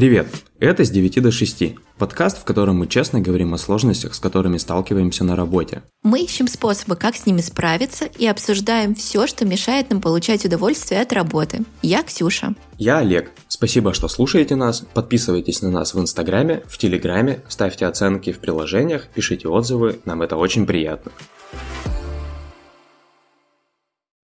Привет! Это «С 9 до 6» – подкаст, в котором мы честно говорим о сложностях, с которыми сталкиваемся на работе. Мы ищем способы, как с ними справиться, и обсуждаем все, что мешает нам получать удовольствие от работы. Я Ксюша. Я Олег. Спасибо, что слушаете нас. Подписывайтесь на нас в Инстаграме, в Телеграме, ставьте оценки в приложениях, пишите отзывы, нам это очень приятно.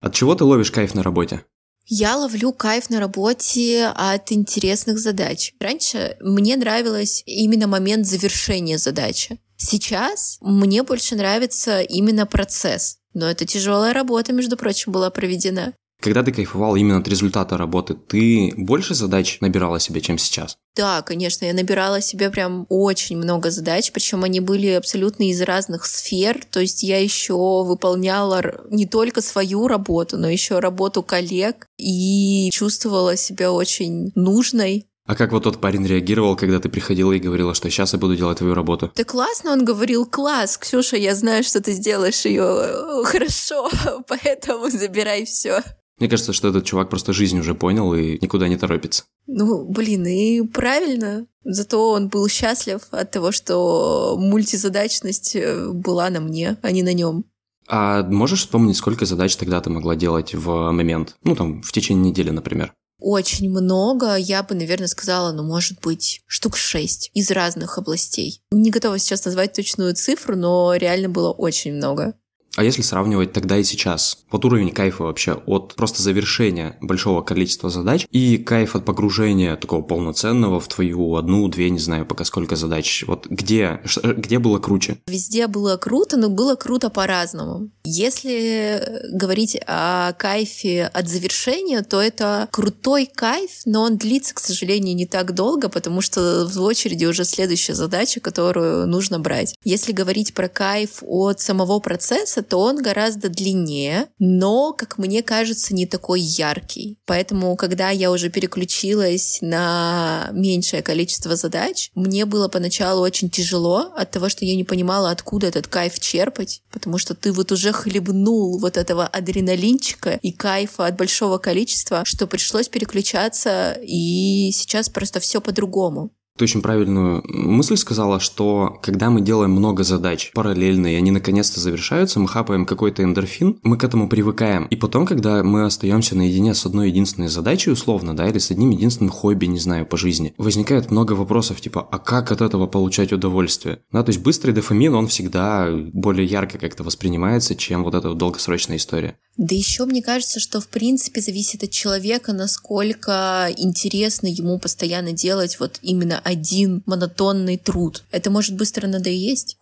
От чего ты ловишь кайф на работе? Я ловлю кайф на работе от интересных задач. Раньше мне нравилось именно момент завершения задачи. Сейчас мне больше нравится именно процесс. Но это тяжелая работа, между прочим, была проведена. Когда ты кайфовал именно от результата работы, ты больше задач набирала себе, чем сейчас? Да, конечно, я набирала себе прям очень много задач, причем они были абсолютно из разных сфер. То есть я еще выполняла не только свою работу, но еще работу коллег и чувствовала себя очень нужной. А как вот тот парень реагировал, когда ты приходила и говорила, что сейчас я буду делать твою работу? Да классно, он говорил, класс, Ксюша, я знаю, что ты сделаешь ее э, хорошо, поэтому забирай все. Мне кажется, что этот чувак просто жизнь уже понял и никуда не торопится. Ну, блин, и правильно. Зато он был счастлив от того, что мультизадачность э, была на мне, а не на нем. А можешь вспомнить, сколько задач тогда ты могла делать в момент? Ну, там, в течение недели, например. Очень много, я бы, наверное, сказала, ну, может быть, штук шесть из разных областей. Не готова сейчас назвать точную цифру, но реально было очень много. А если сравнивать тогда и сейчас, вот уровень кайфа вообще от просто завершения большого количества задач и кайф от погружения такого полноценного в твою одну, две, не знаю пока сколько задач, вот где, где было круче? Везде было круто, но было круто по-разному. Если говорить о кайфе от завершения, то это крутой кайф, но он длится, к сожалению, не так долго, потому что в очереди уже следующая задача, которую нужно брать. Если говорить про кайф от самого процесса, то он гораздо длиннее, но, как мне кажется, не такой яркий. Поэтому, когда я уже переключилась на меньшее количество задач, мне было поначалу очень тяжело от того, что я не понимала, откуда этот кайф черпать, потому что ты вот уже хлебнул вот этого адреналинчика и кайфа от большого количества, что пришлось переключаться, и сейчас просто все по-другому. Ты очень правильную мысль сказала, что когда мы делаем много задач параллельно, и они наконец-то завершаются, мы хапаем какой-то эндорфин, мы к этому привыкаем. И потом, когда мы остаемся наедине с одной единственной задачей, условно, да, или с одним единственным хобби, не знаю, по жизни, возникает много вопросов, типа, а как от этого получать удовольствие? Да, то есть быстрый дофамин, он всегда более ярко как-то воспринимается, чем вот эта долгосрочная история. Да еще мне кажется, что в принципе зависит от человека, насколько интересно ему постоянно делать вот именно один монотонный труд. Это может быстро надоесть.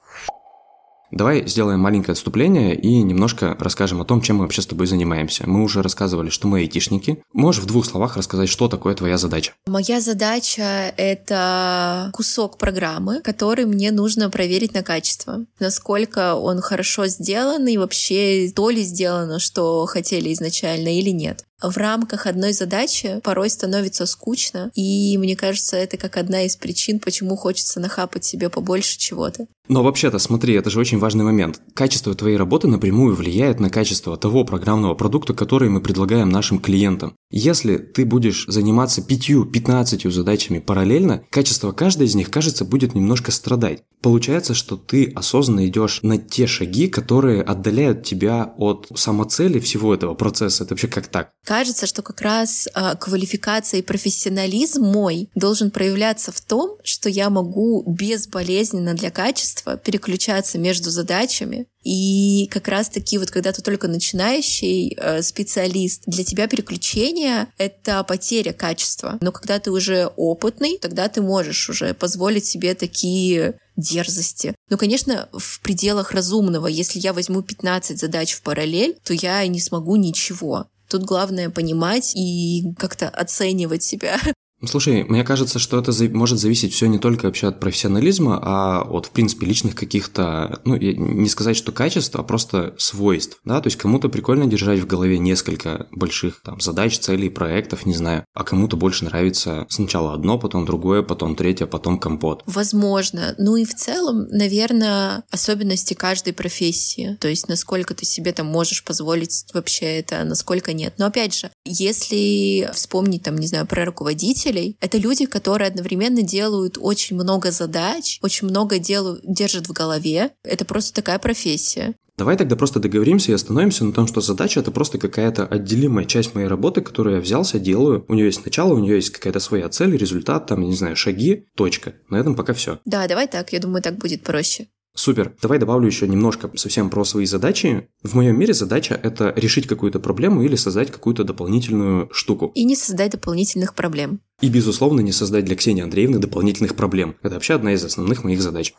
Давай сделаем маленькое отступление и немножко расскажем о том, чем мы вообще с тобой занимаемся. Мы уже рассказывали, что мы айтишники. Можешь в двух словах рассказать, что такое твоя задача? Моя задача — это кусок программы, который мне нужно проверить на качество. Насколько он хорошо сделан и вообще то ли сделано, что хотели изначально или нет в рамках одной задачи порой становится скучно, и мне кажется, это как одна из причин, почему хочется нахапать себе побольше чего-то. Но вообще-то, смотри, это же очень важный момент. Качество твоей работы напрямую влияет на качество того программного продукта, который мы предлагаем нашим клиентам. Если ты будешь заниматься пятью-пятнадцатью задачами параллельно, качество каждой из них, кажется, будет немножко страдать. Получается, что ты осознанно идешь на те шаги, которые отдаляют тебя от самоцели всего этого процесса. Это вообще как так? Кажется, что как раз э, квалификация и профессионализм мой должен проявляться в том, что я могу безболезненно для качества переключаться между задачами, и как раз-таки вот когда ты только начинающий э, специалист, для тебя переключение — это потеря качества. Но когда ты уже опытный, тогда ты можешь уже позволить себе такие дерзости. Ну, конечно, в пределах разумного. Если я возьму 15 задач в параллель, то я не смогу ничего. Тут главное понимать и как-то оценивать себя Слушай, мне кажется, что это может зависеть все не только вообще от профессионализма, а от, в принципе, личных каких-то, ну, не сказать, что качеств, а просто свойств, да, то есть кому-то прикольно держать в голове несколько больших там задач, целей, проектов, не знаю, а кому-то больше нравится сначала одно, потом другое, потом третье, потом компот. Возможно. Ну и в целом, наверное, особенности каждой профессии, то есть насколько ты себе там можешь позволить вообще это, насколько нет. Но опять же, если вспомнить там, не знаю, про руководителя, руководителей — это люди, которые одновременно делают очень много задач, очень много делают, держат в голове. Это просто такая профессия. Давай тогда просто договоримся и остановимся на том, что задача это просто какая-то отделимая часть моей работы, которую я взялся, делаю. У нее есть начало, у нее есть какая-то своя цель, результат, там, не знаю, шаги, точка. На этом пока все. Да, давай так, я думаю, так будет проще. Супер. Давай добавлю еще немножко совсем про свои задачи. В моем мире задача – это решить какую-то проблему или создать какую-то дополнительную штуку. И не создать дополнительных проблем. И, безусловно, не создать для Ксении Андреевны дополнительных проблем. Это вообще одна из основных моих задач.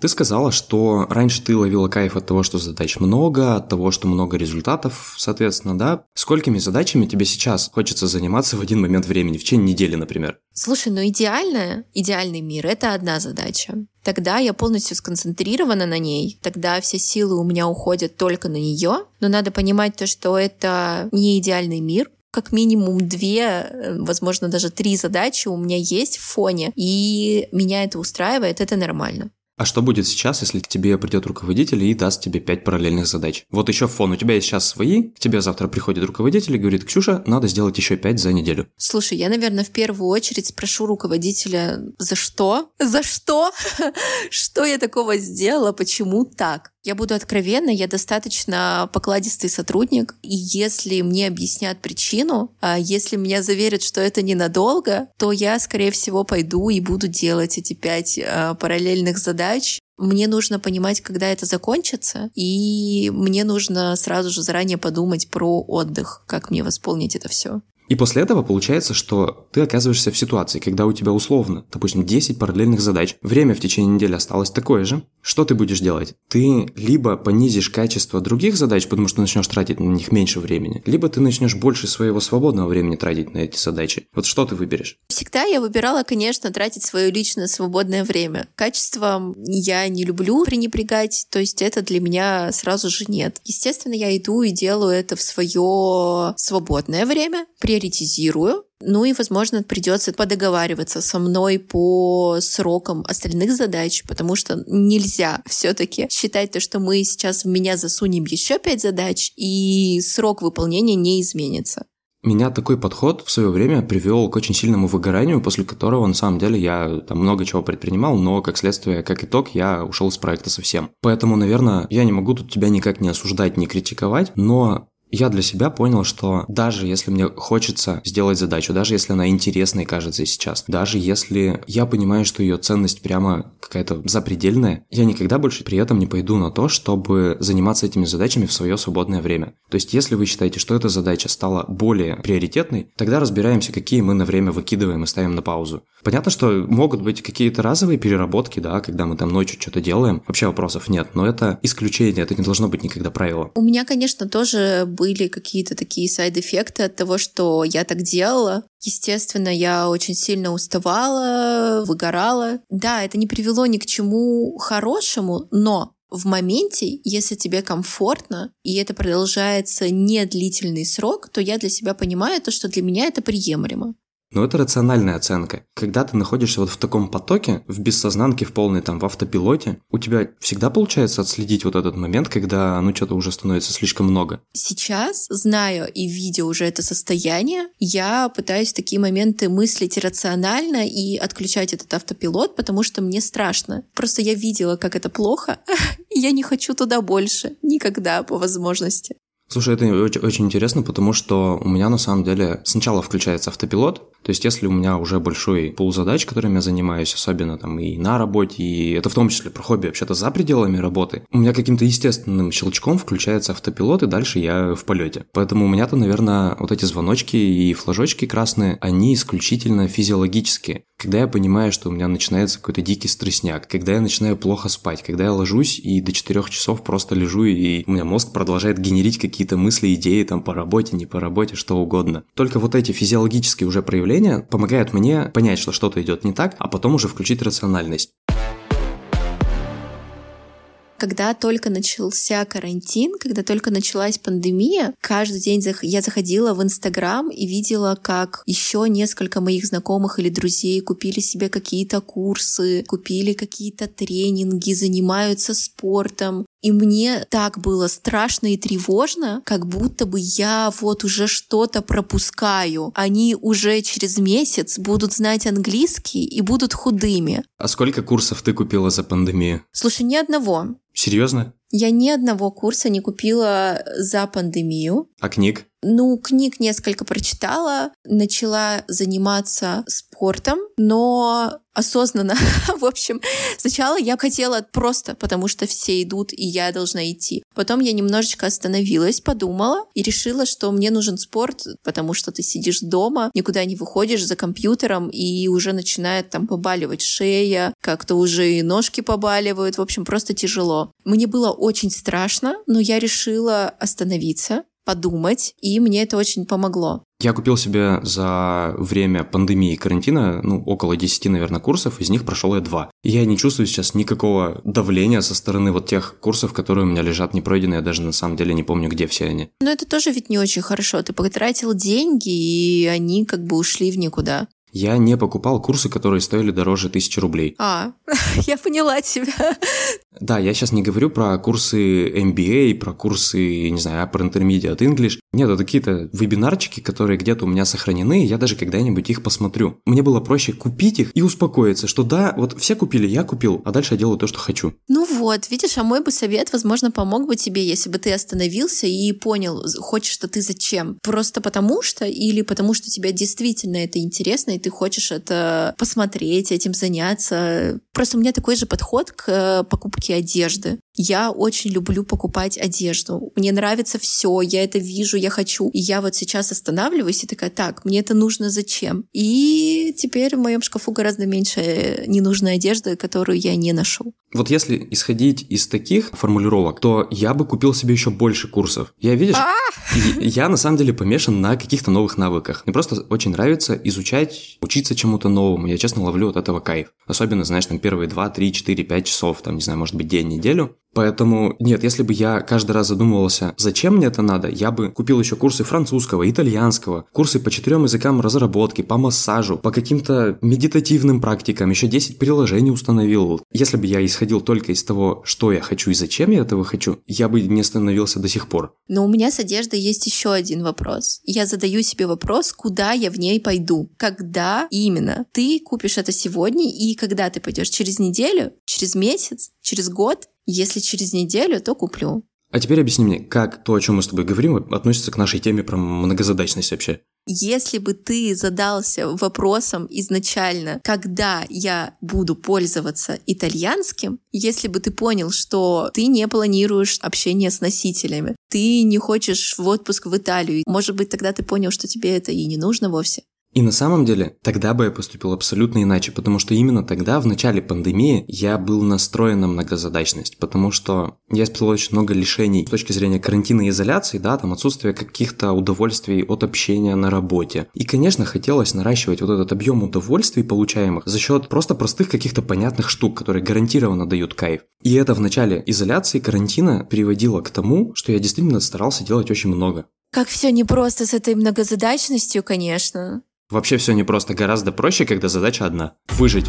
Ты сказала, что раньше ты ловила кайф от того, что задач много, от того, что много результатов, соответственно, да? Сколькими задачами тебе сейчас хочется заниматься в один момент времени, в течение недели, например? Слушай, ну идеальное, идеальный мир — это одна задача. Тогда я полностью сконцентрирована на ней, тогда все силы у меня уходят только на нее, но надо понимать то, что это не идеальный мир, как минимум две, э, возможно, даже три задачи у меня есть в фоне, и меня это устраивает, это нормально. А что будет сейчас, если к тебе придет руководитель и даст тебе пять параллельных задач? Вот еще фон, у тебя есть сейчас свои, к тебе завтра приходит руководитель и говорит, Ксюша, надо сделать еще пять за неделю. Слушай, я, наверное, в первую очередь спрошу руководителя, за что? За что? Что я такого сделала? Почему так? Я буду откровенна, я достаточно покладистый сотрудник, и если мне объяснят причину, а если меня заверят, что это ненадолго, то я, скорее всего, пойду и буду делать эти пять а, параллельных задач, мне нужно понимать, когда это закончится, и мне нужно сразу же заранее подумать про отдых, как мне восполнить это все. И после этого получается, что ты оказываешься в ситуации, когда у тебя условно, допустим, 10 параллельных задач, время в течение недели осталось такое же, что ты будешь делать? Ты либо понизишь качество других задач, потому что начнешь тратить на них меньше времени, либо ты начнешь больше своего свободного времени тратить на эти задачи. Вот что ты выберешь? Всегда я выбирала, конечно, тратить свое личное свободное время. Качеством я не люблю пренебрегать, то есть это для меня сразу же нет. Естественно, я иду и делаю это в свое свободное время, приоритизирую, ну и, возможно, придется подоговариваться со мной по срокам остальных задач, потому что нельзя все-таки считать то, что мы сейчас в меня засунем еще пять задач, и срок выполнения не изменится. Меня такой подход в свое время привел к очень сильному выгоранию, после которого, на самом деле, я там много чего предпринимал, но, как следствие, как итог, я ушел с проекта совсем. Поэтому, наверное, я не могу тут тебя никак не осуждать, не критиковать, но я для себя понял, что даже если мне хочется сделать задачу, даже если она интересной кажется сейчас, даже если я понимаю, что ее ценность прямо какая-то запредельная, я никогда больше при этом не пойду на то, чтобы заниматься этими задачами в свое свободное время. То есть, если вы считаете, что эта задача стала более приоритетной, тогда разбираемся, какие мы на время выкидываем и ставим на паузу. Понятно, что могут быть какие-то разовые переработки, да, когда мы там ночью что-то делаем, вообще вопросов нет, но это исключение, это не должно быть никогда правило. У меня, конечно, тоже были какие-то такие сайд-эффекты от того, что я так делала. Естественно, я очень сильно уставала, выгорала. Да, это не привело ни к чему хорошему, но в моменте, если тебе комфортно, и это продолжается не длительный срок, то я для себя понимаю то, что для меня это приемлемо. Но это рациональная оценка. Когда ты находишься вот в таком потоке, в бессознанке, в полной там, в автопилоте, у тебя всегда получается отследить вот этот момент, когда ну что-то уже становится слишком много? Сейчас, зная и видя уже это состояние, я пытаюсь такие моменты мыслить рационально и отключать этот автопилот, потому что мне страшно. Просто я видела, как это плохо, и я не хочу туда больше. Никогда по возможности. Слушай, это очень, очень интересно, потому что у меня на самом деле сначала включается автопилот, то есть, если у меня уже большой пул задач, которыми я занимаюсь, особенно там и на работе, и это в том числе про хобби вообще-то за пределами работы, у меня каким-то естественным щелчком включается автопилот, и дальше я в полете. Поэтому у меня-то, наверное, вот эти звоночки и флажочки красные, они исключительно физиологические. Когда я понимаю, что у меня начинается какой-то дикий стрессняк, когда я начинаю плохо спать, когда я ложусь и до 4 часов просто лежу, и у меня мозг продолжает генерить какие-то мысли, идеи там по работе, не по работе, что угодно. Только вот эти физиологические уже проявления помогают мне понять, что что-то идет не так, а потом уже включить рациональность. Когда только начался карантин, когда только началась пандемия, каждый день я заходила в Инстаграм и видела, как еще несколько моих знакомых или друзей купили себе какие-то курсы, купили какие-то тренинги, занимаются спортом. И мне так было страшно и тревожно, как будто бы я вот уже что-то пропускаю. Они уже через месяц будут знать английский и будут худыми. А сколько курсов ты купила за пандемию? Слушай, ни одного. Серьезно? Я ни одного курса не купила за пандемию. А книг? Ну, книг несколько прочитала, начала заниматься спортом, но осознанно. В общем, сначала я хотела просто, потому что все идут, и я должна идти. Потом я немножечко остановилась, подумала и решила, что мне нужен спорт, потому что ты сидишь дома, никуда не выходишь за компьютером, и уже начинает там побаливать шея, как-то уже и ножки побаливают. В общем, просто тяжело. Мне было очень страшно, но я решила остановиться, подумать, и мне это очень помогло. Я купил себе за время пандемии и карантина, ну, около 10, наверное, курсов, из них прошел я два. И я не чувствую сейчас никакого давления со стороны вот тех курсов, которые у меня лежат непройденные, я даже на самом деле не помню, где все они. Но это тоже ведь не очень хорошо. Ты потратил деньги, и они как бы ушли в никуда. Я не покупал курсы, которые стоили дороже тысячи рублей. А, я поняла тебя. Да, я сейчас не говорю про курсы MBA, про курсы, не знаю, Upper Intermediate English. Нет, это какие-то вебинарчики, которые где-то у меня сохранены, и я даже когда-нибудь их посмотрю. Мне было проще купить их и успокоиться, что да, вот все купили, я купил, а дальше я делаю то, что хочу. Ну вот, видишь, а мой бы совет, возможно, помог бы тебе, если бы ты остановился и понял, хочешь что ты зачем. Просто потому что или потому что тебе действительно это интересно, и ты хочешь это посмотреть, этим заняться. Просто у меня такой же подход к э, покупке одежды. Я очень люблю покупать одежду. Мне нравится все, я это вижу, я хочу. И я вот сейчас останавливаюсь и такая, так, мне это нужно зачем? И теперь в моем шкафу гораздо меньше ненужной одежды, которую я не ношу. Вот если исходить из таких формулировок, то я бы купил себе еще больше курсов. Я, видишь, А! я на самом деле помешан на каких-то новых навыках. Мне просто очень нравится изучать, учиться чему-то новому. Я честно ловлю от этого кайф. Особенно, знаешь, там первые 2, 3, 4, 5 часов, там, не знаю, может быть, день, неделю. Поэтому, нет, если бы я каждый раз задумывался, зачем мне это надо, я бы купил еще курсы французского, итальянского, курсы по четырем языкам разработки, по массажу, по каким-то медитативным практикам, еще 10 приложений установил. Если бы я исходил только из того, что я хочу и зачем я этого хочу, я бы не остановился до сих пор. Но у меня с одеждой есть еще один вопрос. Я задаю себе вопрос, куда я в ней пойду, когда именно. Ты купишь это сегодня, и когда ты пойдешь? Через неделю? Через месяц? Через год? Если через неделю, то куплю. А теперь объясни мне, как то, о чем мы с тобой говорим, относится к нашей теме про многозадачность вообще? Если бы ты задался вопросом изначально, когда я буду пользоваться итальянским, если бы ты понял, что ты не планируешь общение с носителями, ты не хочешь в отпуск в Италию, может быть, тогда ты понял, что тебе это и не нужно вовсе. И на самом деле, тогда бы я поступил абсолютно иначе, потому что именно тогда, в начале пандемии, я был настроен на многозадачность, потому что я испытывал очень много лишений с точки зрения карантина и изоляции, да, там отсутствие каких-то удовольствий от общения на работе. И, конечно, хотелось наращивать вот этот объем удовольствий, получаемых, за счет просто простых каких-то понятных штук, которые гарантированно дают кайф. И это в начале изоляции, карантина приводило к тому, что я действительно старался делать очень много. Как все непросто с этой многозадачностью, конечно. Вообще все не просто, гораздо проще, когда задача одна – выжить.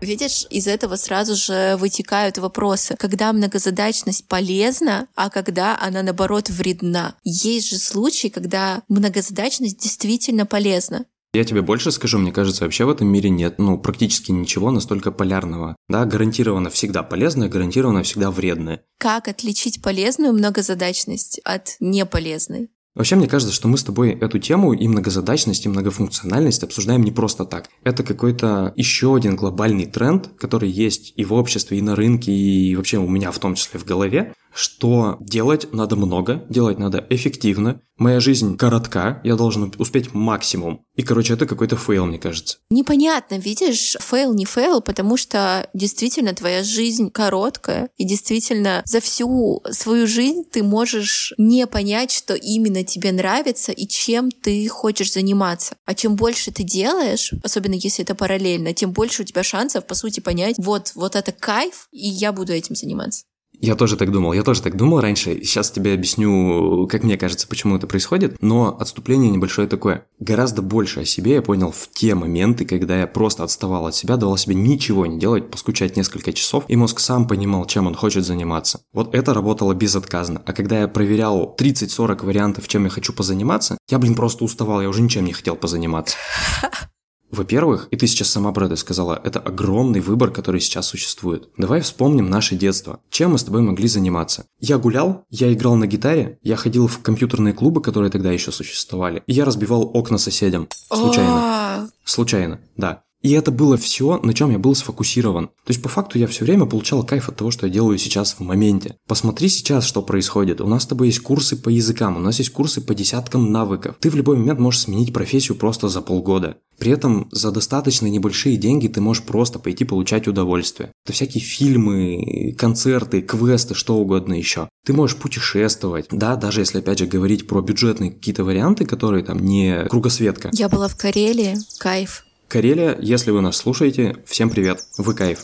Видишь, из этого сразу же вытекают вопросы, когда многозадачность полезна, а когда она, наоборот, вредна. Есть же случаи, когда многозадачность действительно полезна. Я тебе больше скажу, мне кажется, вообще в этом мире нет, ну, практически ничего настолько полярного. Да, гарантированно всегда полезное, гарантированно всегда вредное. Как отличить полезную многозадачность от неполезной? Вообще, мне кажется, что мы с тобой эту тему и многозадачность, и многофункциональность обсуждаем не просто так. Это какой-то еще один глобальный тренд, который есть и в обществе, и на рынке, и вообще у меня в том числе в голове, что делать надо много, делать надо эффективно. Моя жизнь коротка, я должен успеть максимум. И, короче, это какой-то фейл, мне кажется. Непонятно, видишь, фейл не фейл, потому что действительно твоя жизнь короткая, и действительно за всю свою жизнь ты можешь не понять, что именно тебе нравится и чем ты хочешь заниматься. А чем больше ты делаешь, особенно если это параллельно, тем больше у тебя шансов, по сути, понять, вот, вот это кайф, и я буду этим заниматься. Я тоже так думал, я тоже так думал раньше. Сейчас тебе объясню, как мне кажется, почему это происходит. Но отступление небольшое такое. Гораздо больше о себе я понял в те моменты, когда я просто отставал от себя, давал себе ничего не делать, поскучать несколько часов, и мозг сам понимал, чем он хочет заниматься. Вот это работало безотказно. А когда я проверял 30-40 вариантов, чем я хочу позаниматься, я, блин, просто уставал, я уже ничем не хотел позаниматься. Во-первых, и ты сейчас сама про это сказала, это огромный выбор, который сейчас существует. Давай вспомним наше детство. Чем мы с тобой могли заниматься? Я гулял, я играл на гитаре, я ходил в компьютерные клубы, которые тогда еще существовали, и я разбивал окна соседям. Случайно. А. Случайно, да. И это было все, на чем я был сфокусирован. То есть, по факту, я все время получал кайф от того, что я делаю сейчас в моменте. Посмотри сейчас, что происходит. У нас с тобой есть курсы по языкам, у нас есть курсы по десяткам навыков. Ты в любой момент можешь сменить профессию просто за полгода. При этом за достаточно небольшие деньги ты можешь просто пойти получать удовольствие. Это всякие фильмы, концерты, квесты, что угодно еще. Ты можешь путешествовать, да, даже если опять же говорить про бюджетные какие-то варианты, которые там не кругосветка. Я была в Карелии, кайф. Карелия, если вы нас слушаете, всем привет, вы кайф.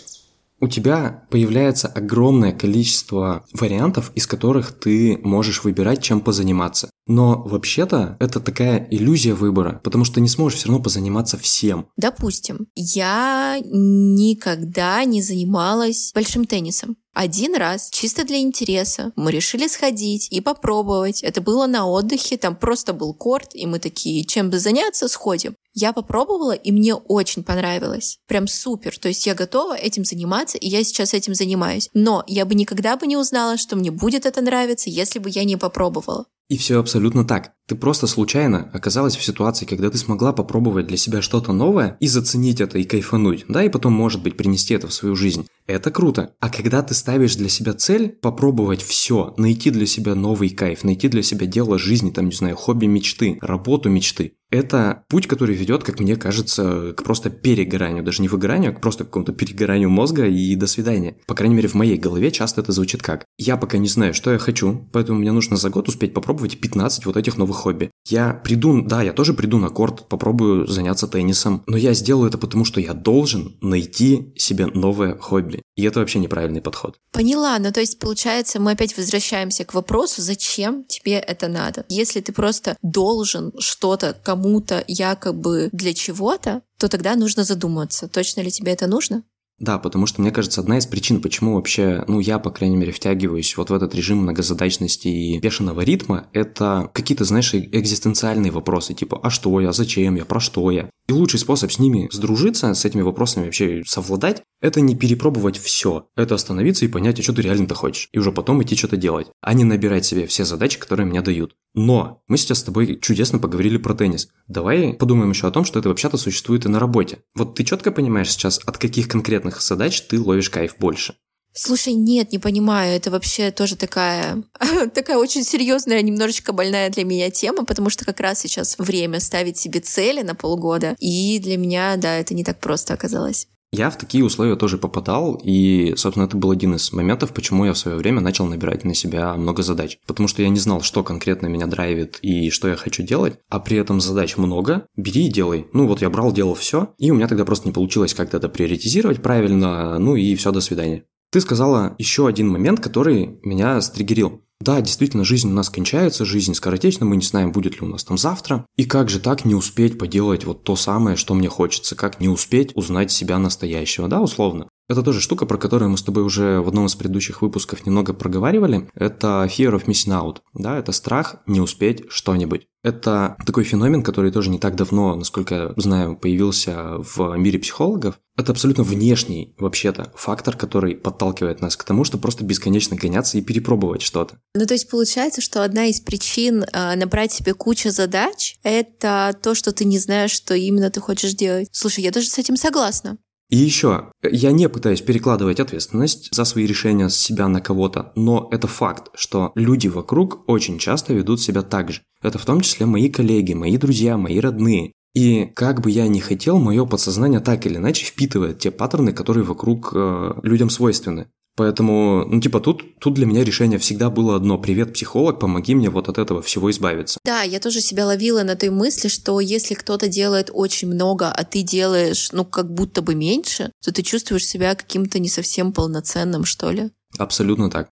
У тебя появляется огромное количество вариантов, из которых ты можешь выбирать, чем позаниматься. Но вообще-то это такая иллюзия выбора, потому что ты не сможешь все равно позаниматься всем. Допустим, я никогда не занималась большим теннисом. Один раз, чисто для интереса, мы решили сходить и попробовать. Это было на отдыхе, там просто был корт, и мы такие, чем бы заняться, сходим. Я попробовала, и мне очень понравилось. Прям супер. То есть я готова этим заниматься, и я сейчас этим занимаюсь. Но я бы никогда бы не узнала, что мне будет это нравиться, если бы я не попробовала. И все абсолютно так. Ты просто случайно оказалась в ситуации, когда ты смогла попробовать для себя что-то новое и заценить это и кайфануть, да, и потом, может быть, принести это в свою жизнь. Это круто. А когда ты ставишь для себя цель попробовать все, найти для себя новый кайф, найти для себя дело жизни, там, не знаю, хобби мечты, работу мечты, это путь, который ведет, как мне кажется, к просто перегоранию, даже не выгоранию, а к просто какому-то перегоранию мозга и до свидания. По крайней мере, в моей голове часто это звучит как. Я пока не знаю, что я хочу, поэтому мне нужно за год успеть попробовать 15 вот этих новых хобби. Я приду, да, я тоже приду на корт, попробую заняться теннисом, но я сделаю это потому, что я должен найти себе новое хобби. И это вообще неправильный подход. Поняла, ну то есть получается, мы опять возвращаемся к вопросу, зачем тебе это надо? Если ты просто должен что-то кому кому-то якобы для чего-то, то тогда нужно задуматься, точно ли тебе это нужно? Да, потому что, мне кажется, одна из причин, почему вообще, ну, я, по крайней мере, втягиваюсь вот в этот режим многозадачности и бешеного ритма, это какие-то, знаешь, экзистенциальные вопросы, типа, а что я, зачем я, про что я? И лучший способ с ними сдружиться, с этими вопросами вообще совладать, это не перепробовать все. Это остановиться и понять, а что ты реально-то хочешь. И уже потом идти что-то делать. А не набирать себе все задачи, которые мне дают. Но мы сейчас с тобой чудесно поговорили про теннис. Давай подумаем еще о том, что это вообще-то существует и на работе. Вот ты четко понимаешь сейчас, от каких конкретных задач ты ловишь кайф больше? Слушай, нет, не понимаю. Это вообще тоже такая, такая очень серьезная, немножечко больная для меня тема, потому что как раз сейчас время ставить себе цели на полгода. И для меня, да, это не так просто оказалось. Я в такие условия тоже попадал, и, собственно, это был один из моментов, почему я в свое время начал набирать на себя много задач. Потому что я не знал, что конкретно меня драйвит и что я хочу делать, а при этом задач много, бери и делай. Ну вот я брал, делал все, и у меня тогда просто не получилось как-то это приоритизировать правильно, ну и все, до свидания. Ты сказала еще один момент, который меня стригерил. Да, действительно, жизнь у нас кончается, жизнь скоротечна, мы не знаем, будет ли у нас там завтра. И как же так не успеть поделать вот то самое, что мне хочется, как не успеть узнать себя настоящего, да, условно? Это тоже штука, про которую мы с тобой уже в одном из предыдущих выпусков немного проговаривали. Это fear of missing out. Да, это страх не успеть что-нибудь. Это такой феномен, который тоже не так давно, насколько я знаю, появился в мире психологов. Это абсолютно внешний, вообще-то, фактор, который подталкивает нас к тому, что просто бесконечно гоняться и перепробовать что-то. Ну, то есть получается, что одна из причин э, набрать себе кучу задач — это то, что ты не знаешь, что именно ты хочешь делать. Слушай, я даже с этим согласна. И еще, я не пытаюсь перекладывать ответственность за свои решения с себя на кого-то, но это факт, что люди вокруг очень часто ведут себя так же. Это в том числе мои коллеги, мои друзья, мои родные. И как бы я ни хотел, мое подсознание так или иначе впитывает те паттерны, которые вокруг э, людям свойственны. Поэтому, ну, типа, тут, тут для меня решение всегда было одно. Привет, психолог, помоги мне вот от этого всего избавиться. Да, я тоже себя ловила на той мысли, что если кто-то делает очень много, а ты делаешь, ну, как будто бы меньше, то ты чувствуешь себя каким-то не совсем полноценным, что ли. Абсолютно так.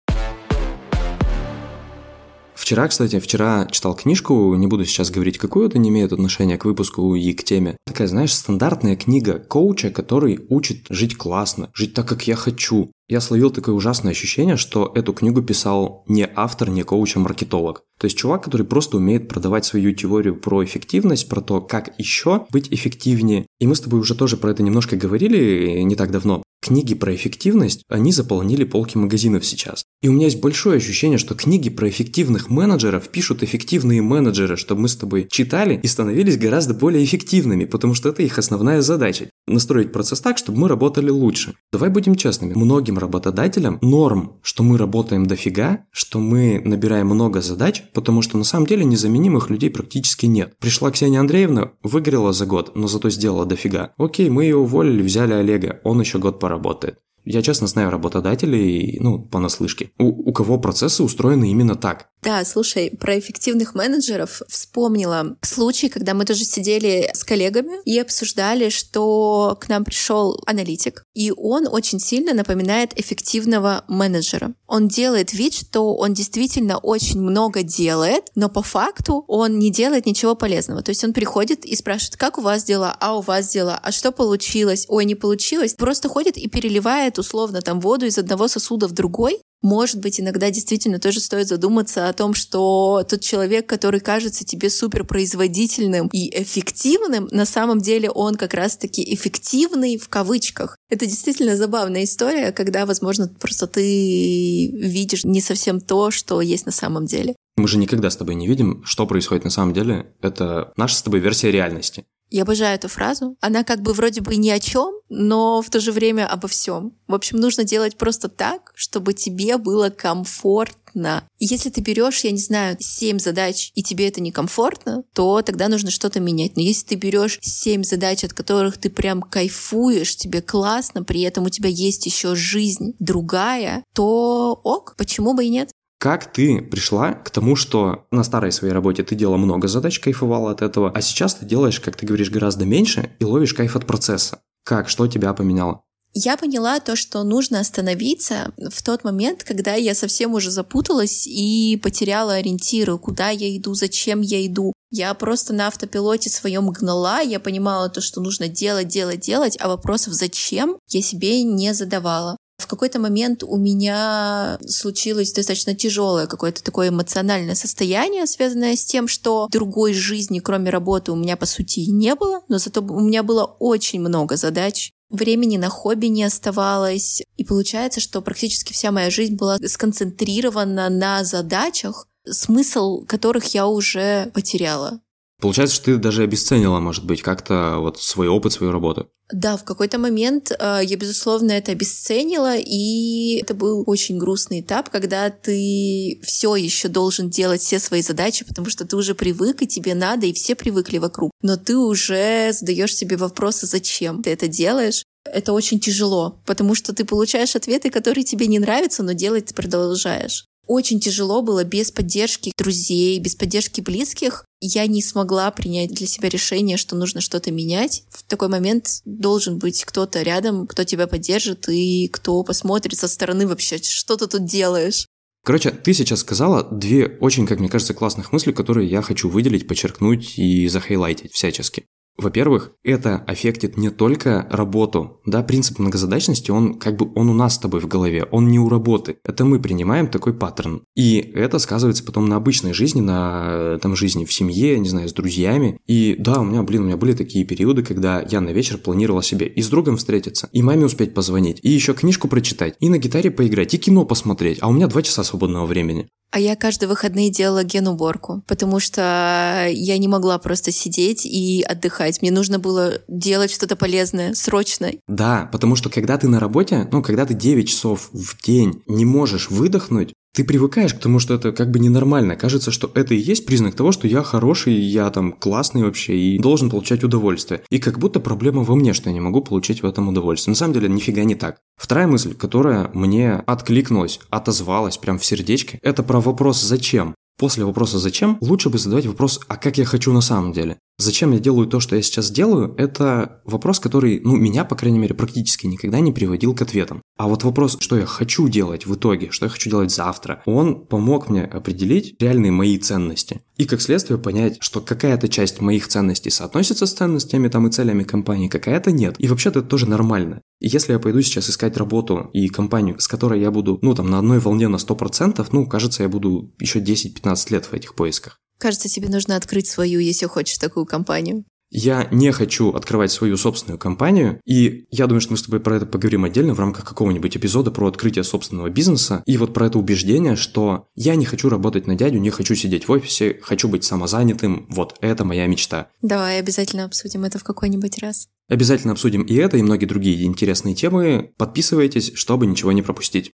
Вчера, кстати, вчера читал книжку, не буду сейчас говорить, какую это не имеет отношения к выпуску и к теме. Такая, знаешь, стандартная книга коуча, который учит жить классно, жить так, как я хочу. Я словил такое ужасное ощущение, что эту книгу писал не автор, не коуч, а маркетолог. То есть чувак, который просто умеет продавать свою теорию про эффективность, про то, как еще быть эффективнее. И мы с тобой уже тоже про это немножко говорили не так давно. Книги про эффективность, они заполнили полки магазинов сейчас. И у меня есть большое ощущение, что книги про эффективных менеджеров пишут эффективные менеджеры, чтобы мы с тобой читали и становились гораздо более эффективными, потому что это их основная задача. Настроить процесс так, чтобы мы работали лучше. Давай будем честными. Многим работодателям норм, что мы работаем дофига, что мы набираем много задач, потому что на самом деле незаменимых людей практически нет. Пришла Ксения Андреевна, выгорела за год, но зато сделала дофига. Окей, мы ее уволили, взяли Олега, он еще год поработал работает. Я честно знаю работодателей, ну, понаслышке, у, у кого процессы устроены именно так. Да, слушай, про эффективных менеджеров вспомнила случай, когда мы тоже сидели с коллегами и обсуждали, что к нам пришел аналитик, и он очень сильно напоминает эффективного менеджера. Он делает вид, что он действительно очень много делает, но по факту он не делает ничего полезного. То есть он приходит и спрашивает, как у вас дела, а у вас дела, а что получилось, ой, не получилось. Просто ходит и переливает условно там воду из одного сосуда в другой, может быть, иногда действительно тоже стоит задуматься о том, что тот человек, который кажется тебе суперпроизводительным и эффективным, на самом деле он как раз-таки эффективный в кавычках. Это действительно забавная история, когда, возможно, просто ты видишь не совсем то, что есть на самом деле. Мы же никогда с тобой не видим, что происходит на самом деле. Это наша с тобой версия реальности. Я обожаю эту фразу. Она как бы вроде бы ни о чем, но в то же время обо всем. В общем, нужно делать просто так, чтобы тебе было комфортно. Если ты берешь, я не знаю, семь задач, и тебе это некомфортно, то тогда нужно что-то менять. Но если ты берешь семь задач, от которых ты прям кайфуешь, тебе классно, при этом у тебя есть еще жизнь другая, то ок, почему бы и нет? Как ты пришла к тому, что на старой своей работе ты делала много задач, кайфовала от этого, а сейчас ты делаешь, как ты говоришь, гораздо меньше и ловишь кайф от процесса? Как? Что тебя поменяло? Я поняла то, что нужно остановиться в тот момент, когда я совсем уже запуталась и потеряла ориентиры, куда я иду, зачем я иду. Я просто на автопилоте своем гнала, я понимала то, что нужно делать, делать, делать, а вопросов зачем я себе не задавала. В какой-то момент у меня случилось достаточно тяжелое какое-то такое эмоциональное состояние, связанное с тем, что другой жизни, кроме работы, у меня по сути и не было, но зато у меня было очень много задач, времени на хобби не оставалось. И получается, что практически вся моя жизнь была сконцентрирована на задачах, смысл которых я уже потеряла. Получается, что ты даже обесценила, может быть, как-то вот свой опыт, свою работу. Да, в какой-то момент э, я, безусловно, это обесценила, и это был очень грустный этап, когда ты все еще должен делать все свои задачи, потому что ты уже привык, и тебе надо, и все привыкли вокруг. Но ты уже задаешь себе вопросы, зачем ты это делаешь. Это очень тяжело, потому что ты получаешь ответы, которые тебе не нравятся, но делать ты продолжаешь. Очень тяжело было без поддержки друзей, без поддержки близких. Я не смогла принять для себя решение, что нужно что-то менять. В такой момент должен быть кто-то рядом, кто тебя поддержит и кто посмотрит со стороны вообще, что ты тут делаешь. Короче, ты сейчас сказала две очень, как мне кажется, классных мысли, которые я хочу выделить, подчеркнуть и захайлайтить всячески. Во-первых, это аффектит не только работу. Да, принцип многозадачности, он как бы он у нас с тобой в голове, он не у работы. Это мы принимаем такой паттерн. И это сказывается потом на обычной жизни, на там жизни в семье, не знаю, с друзьями. И да, у меня, блин, у меня были такие периоды, когда я на вечер планировал себе и с другом встретиться, и маме успеть позвонить, и еще книжку прочитать, и на гитаре поиграть, и кино посмотреть, а у меня два часа свободного времени. А я каждые выходные делала генуборку, потому что я не могла просто сидеть и отдыхать. Мне нужно было делать что-то полезное, срочно. Да, потому что когда ты на работе, ну, когда ты 9 часов в день не можешь выдохнуть, ты привыкаешь к тому, что это как бы ненормально. Кажется, что это и есть признак того, что я хороший, я там классный вообще и должен получать удовольствие. И как будто проблема во мне, что я не могу получить в этом удовольствие. На самом деле, нифига не так. Вторая мысль, которая мне откликнулась, отозвалась прям в сердечке, это про вопрос «зачем?». После вопроса «зачем» лучше бы задавать вопрос «а как я хочу на самом деле?». Зачем я делаю то, что я сейчас делаю, это вопрос, который, ну, меня, по крайней мере, практически никогда не приводил к ответам. А вот вопрос, что я хочу делать в итоге, что я хочу делать завтра, он помог мне определить реальные мои ценности. И как следствие понять, что какая-то часть моих ценностей соотносится с ценностями там и целями компании, какая-то нет. И вообще-то это тоже нормально. И если я пойду сейчас искать работу и компанию, с которой я буду, ну, там, на одной волне на 100%, ну, кажется, я буду еще 10-15 лет в этих поисках. Кажется, тебе нужно открыть свою, если хочешь такую компанию. Я не хочу открывать свою собственную компанию, и я думаю, что мы с тобой про это поговорим отдельно в рамках какого-нибудь эпизода про открытие собственного бизнеса, и вот про это убеждение, что я не хочу работать на дядю, не хочу сидеть в офисе, хочу быть самозанятым, вот это моя мечта. Давай обязательно обсудим это в какой-нибудь раз. Обязательно обсудим и это, и многие другие интересные темы. Подписывайтесь, чтобы ничего не пропустить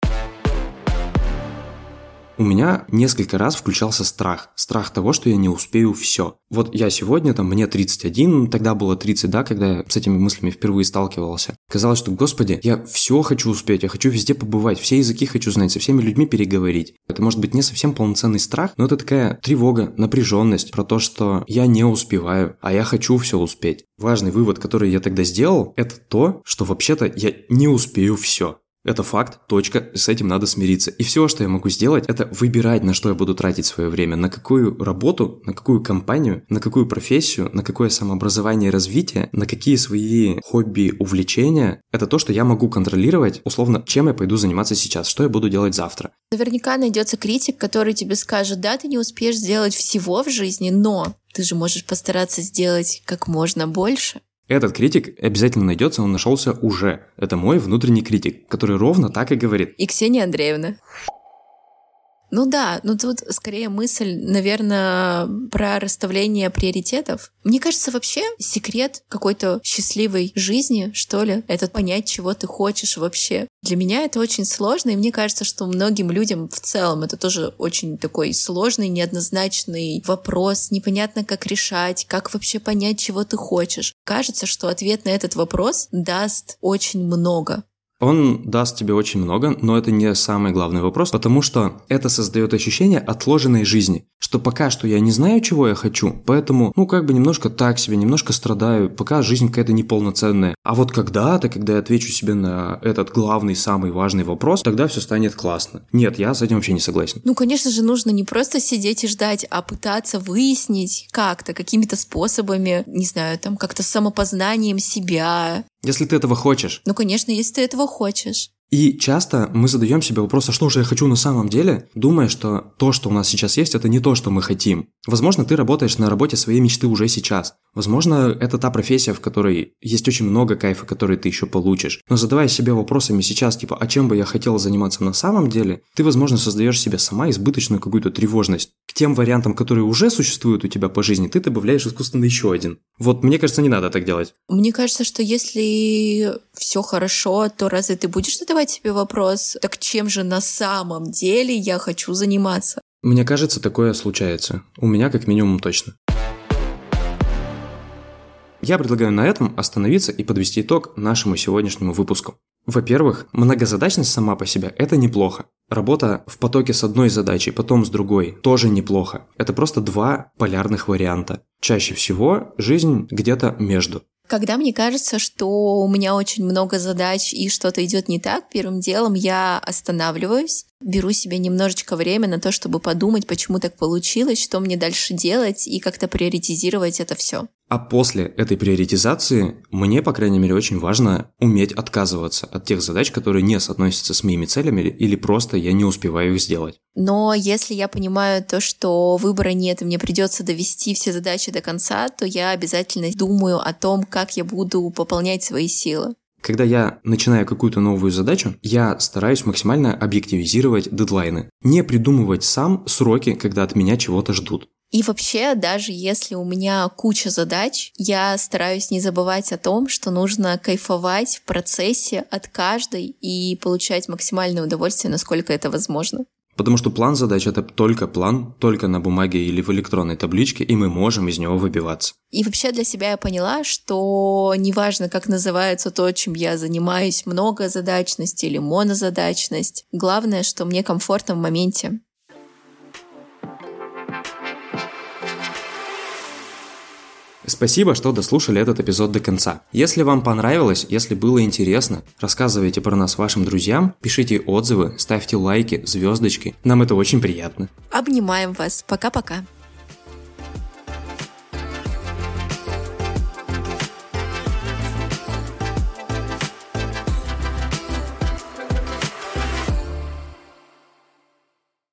у меня несколько раз включался страх. Страх того, что я не успею все. Вот я сегодня, там, мне 31, тогда было 30, да, когда я с этими мыслями впервые сталкивался. Казалось, что, господи, я все хочу успеть, я хочу везде побывать, все языки хочу знать, со всеми людьми переговорить. Это может быть не совсем полноценный страх, но это такая тревога, напряженность про то, что я не успеваю, а я хочу все успеть. Важный вывод, который я тогда сделал, это то, что вообще-то я не успею все. Это факт, точка, с этим надо смириться. И все, что я могу сделать, это выбирать, на что я буду тратить свое время, на какую работу, на какую компанию, на какую профессию, на какое самообразование и развитие, на какие свои хобби, увлечения. Это то, что я могу контролировать, условно, чем я пойду заниматься сейчас, что я буду делать завтра. Наверняка найдется критик, который тебе скажет, да, ты не успеешь сделать всего в жизни, но ты же можешь постараться сделать как можно больше. Этот критик обязательно найдется, он нашелся уже. Это мой внутренний критик, который ровно так и говорит. И Ксения Андреевна. Ну да, ну тут скорее мысль, наверное, про расставление приоритетов. Мне кажется, вообще секрет какой-то счастливой жизни, что ли, это понять, чего ты хочешь вообще. Для меня это очень сложно, и мне кажется, что многим людям в целом это тоже очень такой сложный, неоднозначный вопрос, непонятно, как решать, как вообще понять, чего ты хочешь. Кажется, что ответ на этот вопрос даст очень много. Он даст тебе очень много, но это не самый главный вопрос, потому что это создает ощущение отложенной жизни, что пока что я не знаю, чего я хочу, поэтому, ну, как бы немножко так себе, немножко страдаю, пока жизнь какая-то неполноценная. А вот когда-то, когда я отвечу себе на этот главный, самый важный вопрос, тогда все станет классно. Нет, я с этим вообще не согласен. Ну, конечно же, нужно не просто сидеть и ждать, а пытаться выяснить как-то, какими-то способами, не знаю, там, как-то самопознанием себя, если ты этого хочешь. Ну, конечно, если ты этого хочешь. И часто мы задаем себе вопрос, а что же я хочу на самом деле, думая, что то, что у нас сейчас есть, это не то, что мы хотим. Возможно, ты работаешь на работе своей мечты уже сейчас. Возможно, это та профессия, в которой есть очень много кайфа, который ты еще получишь. Но задавая себе вопросами сейчас, типа, а чем бы я хотел заниматься на самом деле, ты, возможно, создаешь себе сама избыточную какую-то тревожность. К тем вариантам, которые уже существуют у тебя по жизни, ты добавляешь искусственно еще один. Вот мне кажется, не надо так делать. Мне кажется, что если все хорошо, то разве ты будешь задавать себе вопрос, так чем же на самом деле я хочу заниматься? Мне кажется, такое случается. У меня как минимум точно. Я предлагаю на этом остановиться и подвести итог нашему сегодняшнему выпуску. Во-первых, многозадачность сама по себе – это неплохо. Работа в потоке с одной задачей, потом с другой – тоже неплохо. Это просто два полярных варианта. Чаще всего жизнь где-то между. Когда мне кажется, что у меня очень много задач и что-то идет не так, первым делом я останавливаюсь, беру себе немножечко время на то, чтобы подумать, почему так получилось, что мне дальше делать и как-то приоритизировать это все. А после этой приоритизации мне, по крайней мере, очень важно уметь отказываться от тех задач, которые не соотносятся с моими целями или просто я не успеваю их сделать. Но если я понимаю то, что выбора нет, и мне придется довести все задачи до конца, то я обязательно думаю о том, как я буду пополнять свои силы. Когда я начинаю какую-то новую задачу, я стараюсь максимально объективизировать дедлайны. Не придумывать сам сроки, когда от меня чего-то ждут. И вообще, даже если у меня куча задач, я стараюсь не забывать о том, что нужно кайфовать в процессе от каждой и получать максимальное удовольствие, насколько это возможно. Потому что план задач – это только план, только на бумаге или в электронной табличке, и мы можем из него выбиваться. И вообще для себя я поняла, что неважно, как называется то, чем я занимаюсь, многозадачность или монозадачность, главное, что мне комфортно в моменте. Спасибо, что дослушали этот эпизод до конца. Если вам понравилось, если было интересно, рассказывайте про нас вашим друзьям, пишите отзывы, ставьте лайки, звездочки. Нам это очень приятно. Обнимаем вас. Пока-пока.